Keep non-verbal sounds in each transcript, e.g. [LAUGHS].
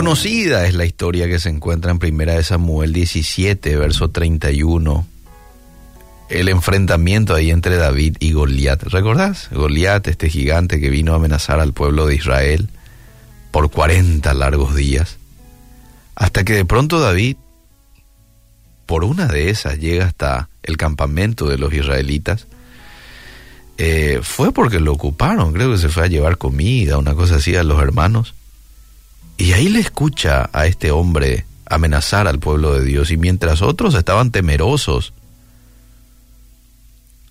Conocida es la historia que se encuentra en Primera de Samuel 17, verso 31. El enfrentamiento ahí entre David y Goliat. ¿Recordás? Goliat, este gigante que vino a amenazar al pueblo de Israel por 40 largos días. Hasta que de pronto David, por una de esas, llega hasta el campamento de los israelitas. Eh, fue porque lo ocuparon, creo que se fue a llevar comida, una cosa así a los hermanos. Y ahí le escucha a este hombre amenazar al pueblo de Dios y mientras otros estaban temerosos,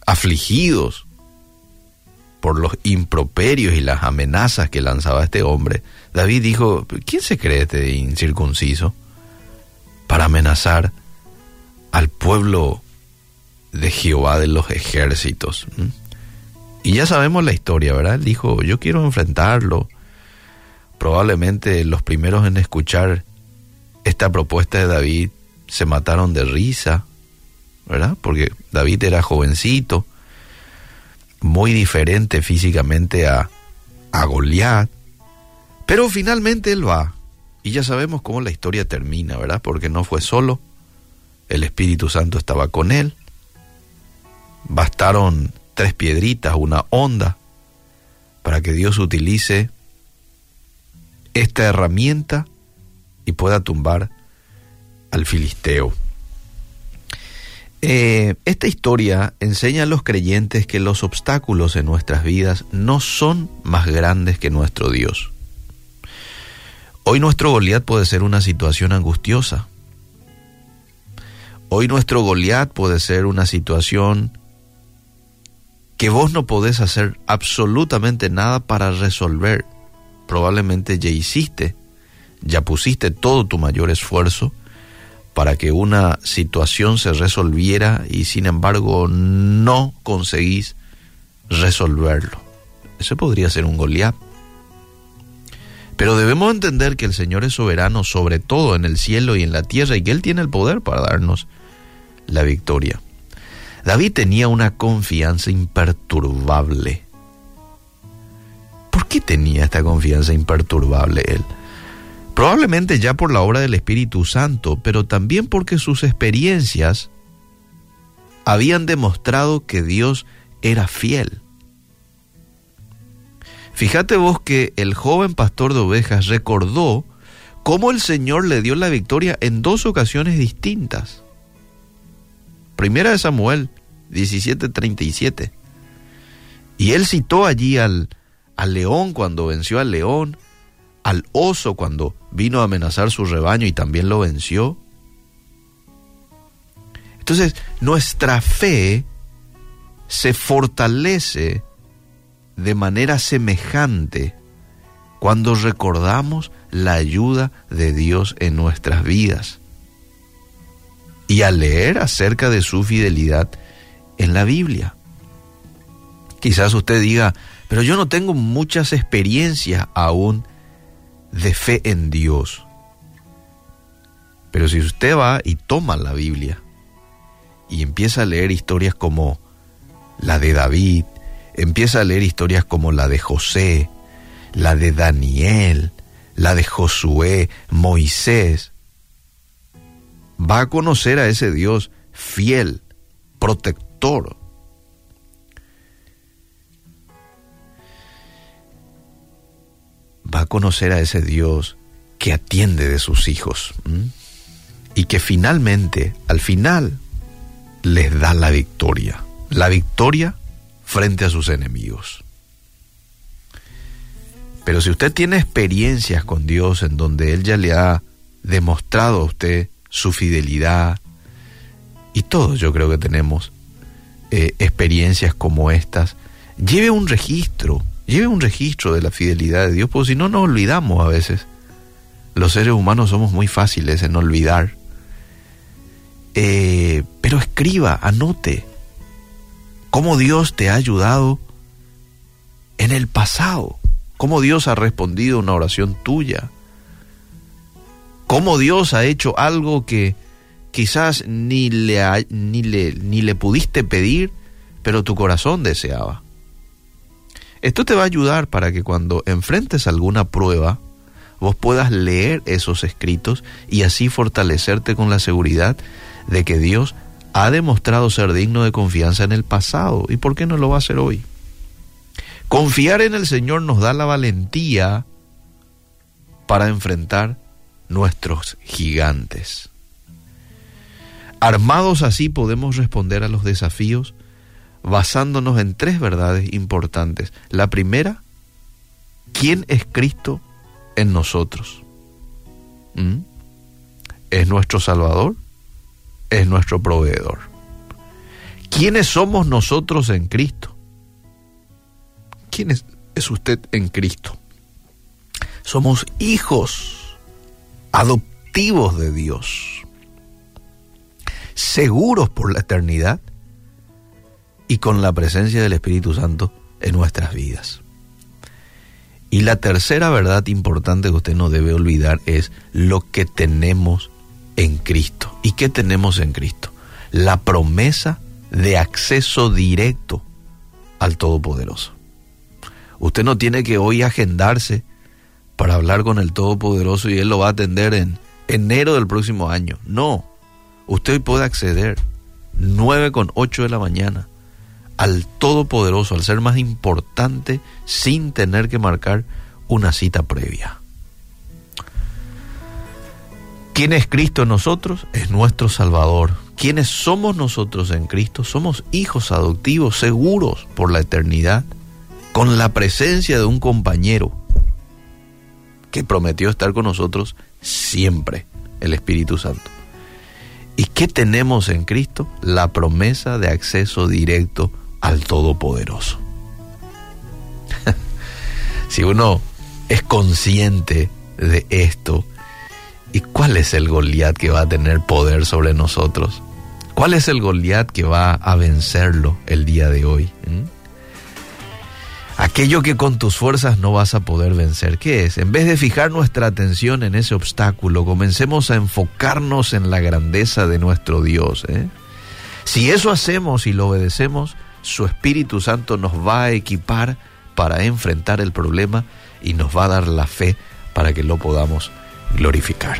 afligidos por los improperios y las amenazas que lanzaba este hombre, David dijo, ¿quién se cree este incircunciso para amenazar al pueblo de Jehová de los ejércitos? ¿Mm? Y ya sabemos la historia, ¿verdad? Él dijo, yo quiero enfrentarlo, probablemente los primeros en escuchar esta propuesta de David se mataron de risa, ¿verdad? Porque David era jovencito, muy diferente físicamente a, a Goliat, pero finalmente él va, y ya sabemos cómo la historia termina, ¿verdad? Porque no fue solo, el Espíritu Santo estaba con él, bastaron tres piedritas, una onda, para que Dios utilice esta herramienta y pueda tumbar al filisteo. Eh, esta historia enseña a los creyentes que los obstáculos en nuestras vidas no son más grandes que nuestro Dios. Hoy nuestro Goliat puede ser una situación angustiosa. Hoy nuestro Goliat puede ser una situación que vos no podés hacer absolutamente nada para resolver probablemente ya hiciste, ya pusiste todo tu mayor esfuerzo para que una situación se resolviera y sin embargo no conseguís resolverlo. Ese podría ser un Goliat. Pero debemos entender que el Señor es soberano sobre todo en el cielo y en la tierra y que Él tiene el poder para darnos la victoria. David tenía una confianza imperturbable ¿Por qué tenía esta confianza imperturbable él? Probablemente ya por la obra del Espíritu Santo, pero también porque sus experiencias habían demostrado que Dios era fiel. Fíjate vos que el joven pastor de ovejas recordó cómo el Señor le dio la victoria en dos ocasiones distintas. Primera de Samuel 17:37. Y él citó allí al, al león cuando venció al león, al oso cuando vino a amenazar su rebaño y también lo venció. Entonces, nuestra fe se fortalece de manera semejante cuando recordamos la ayuda de Dios en nuestras vidas y al leer acerca de su fidelidad en la Biblia. Quizás usted diga, pero yo no tengo muchas experiencias aún de fe en Dios. Pero si usted va y toma la Biblia y empieza a leer historias como la de David, empieza a leer historias como la de José, la de Daniel, la de Josué, Moisés, va a conocer a ese Dios fiel, protector, va a conocer a ese Dios que atiende de sus hijos y que finalmente, al final, les da la victoria, la victoria frente a sus enemigos. Pero si usted tiene experiencias con Dios en donde Él ya le ha demostrado a usted su fidelidad, y todos yo creo que tenemos eh, experiencias como estas, lleve un registro, Lleve un registro de la fidelidad de Dios, porque si no nos olvidamos a veces. Los seres humanos somos muy fáciles en olvidar. Eh, pero escriba, anote cómo Dios te ha ayudado en el pasado, cómo Dios ha respondido una oración tuya, cómo Dios ha hecho algo que quizás ni le, ni le, ni le pudiste pedir, pero tu corazón deseaba. Esto te va a ayudar para que cuando enfrentes alguna prueba vos puedas leer esos escritos y así fortalecerte con la seguridad de que Dios ha demostrado ser digno de confianza en el pasado. ¿Y por qué no lo va a hacer hoy? Confiar en el Señor nos da la valentía para enfrentar nuestros gigantes. Armados así podemos responder a los desafíos basándonos en tres verdades importantes. La primera, ¿quién es Cristo en nosotros? ¿Mm? ¿Es nuestro Salvador? ¿Es nuestro proveedor? ¿Quiénes somos nosotros en Cristo? ¿Quién es, es usted en Cristo? Somos hijos adoptivos de Dios, seguros por la eternidad y con la presencia del Espíritu Santo en nuestras vidas. Y la tercera verdad importante que usted no debe olvidar es lo que tenemos en Cristo. ¿Y qué tenemos en Cristo? La promesa de acceso directo al Todopoderoso. Usted no tiene que hoy agendarse para hablar con el Todopoderoso y Él lo va a atender en enero del próximo año. No, usted puede acceder 9 con 8 de la mañana al Todopoderoso, al ser más importante, sin tener que marcar una cita previa. ¿Quién es Cristo en nosotros? Es nuestro Salvador. ¿Quiénes somos nosotros en Cristo? Somos hijos adoptivos, seguros por la eternidad, con la presencia de un compañero que prometió estar con nosotros siempre, el Espíritu Santo. ¿Y qué tenemos en Cristo? La promesa de acceso directo al Todopoderoso. [LAUGHS] si uno es consciente de esto, ¿y cuál es el Goliat que va a tener poder sobre nosotros? ¿Cuál es el Goliat que va a vencerlo el día de hoy? ¿Mm? Aquello que con tus fuerzas no vas a poder vencer, ¿qué es? En vez de fijar nuestra atención en ese obstáculo, comencemos a enfocarnos en la grandeza de nuestro Dios. ¿eh? Si eso hacemos y lo obedecemos, su Espíritu Santo nos va a equipar para enfrentar el problema y nos va a dar la fe para que lo podamos glorificar.